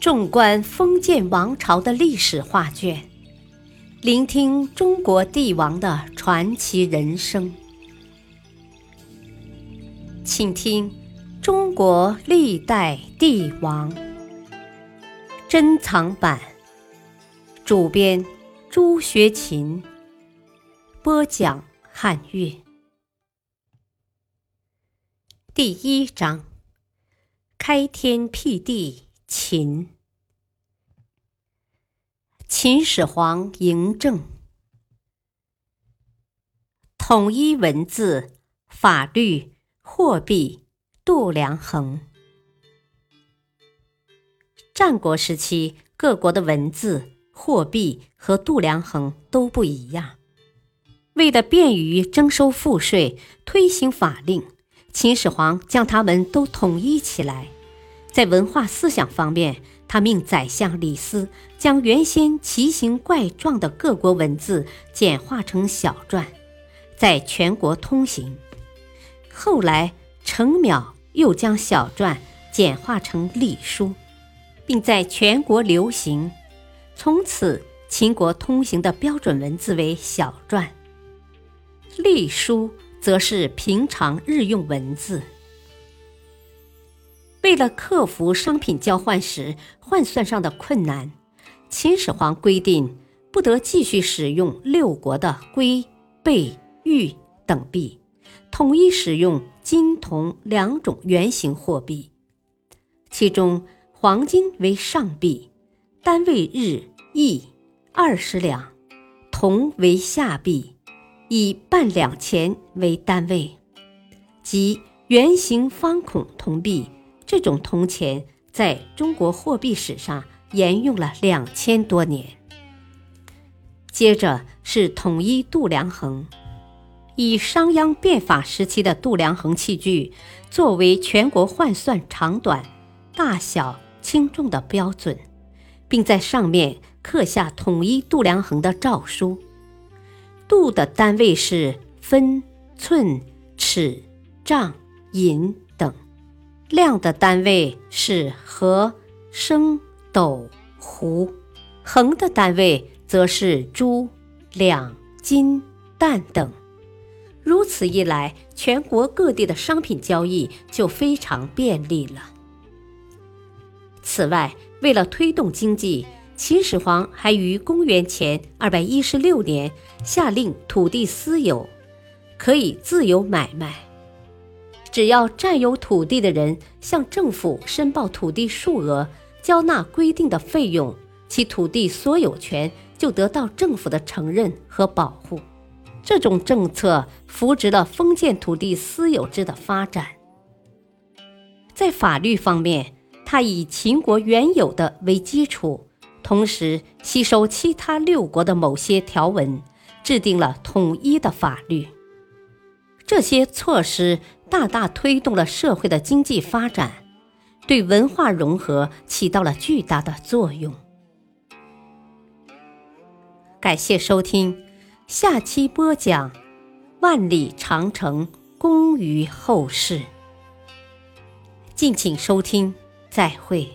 纵观封建王朝的历史画卷，聆听中国帝王的传奇人生，请听《中国历代帝王》珍藏版，主编朱学勤，播讲汉乐，第一章：开天辟地。秦，秦始皇嬴政，统一文字、法律、货币、度量衡。战国时期，各国的文字、货币和度量衡都不一样。为了便于征收赋税、推行法令，秦始皇将它们都统一起来。在文化思想方面，他命宰相李斯将原先奇形怪状的各国文字简化成小篆，在全国通行。后来，程邈又将小篆简化成隶书，并在全国流行。从此，秦国通行的标准文字为小篆，隶书则是平常日用文字。为了克服商品交换时换算上的困难，秦始皇规定不得继续使用六国的龟、贝、玉等币，统一使用金、铜两种圆形货币。其中，黄金为上币，单位日亿二十两；铜为下币，以半两钱为单位，即圆形方孔铜币。这种铜钱在中国货币史上沿用了两千多年。接着是统一度量衡，以商鞅变法时期的度量衡器具作为全国换算长短、大小、轻重的标准，并在上面刻下统一度量衡的诏书。度的单位是分、寸、尺、丈、银。量的单位是和、升、斗、斛，衡的单位则是铢、两、斤、担等。如此一来，全国各地的商品交易就非常便利了。此外，为了推动经济，秦始皇还于公元前二百一十六年下令土地私有，可以自由买卖。只要占有土地的人向政府申报土地数额，交纳规定的费用，其土地所有权就得到政府的承认和保护。这种政策扶植了封建土地私有制的发展。在法律方面，它以秦国原有的为基础，同时吸收其他六国的某些条文，制定了统一的法律。这些措施大大推动了社会的经济发展，对文化融合起到了巨大的作用。感谢收听，下期播讲《万里长城功于后世》，敬请收听，再会。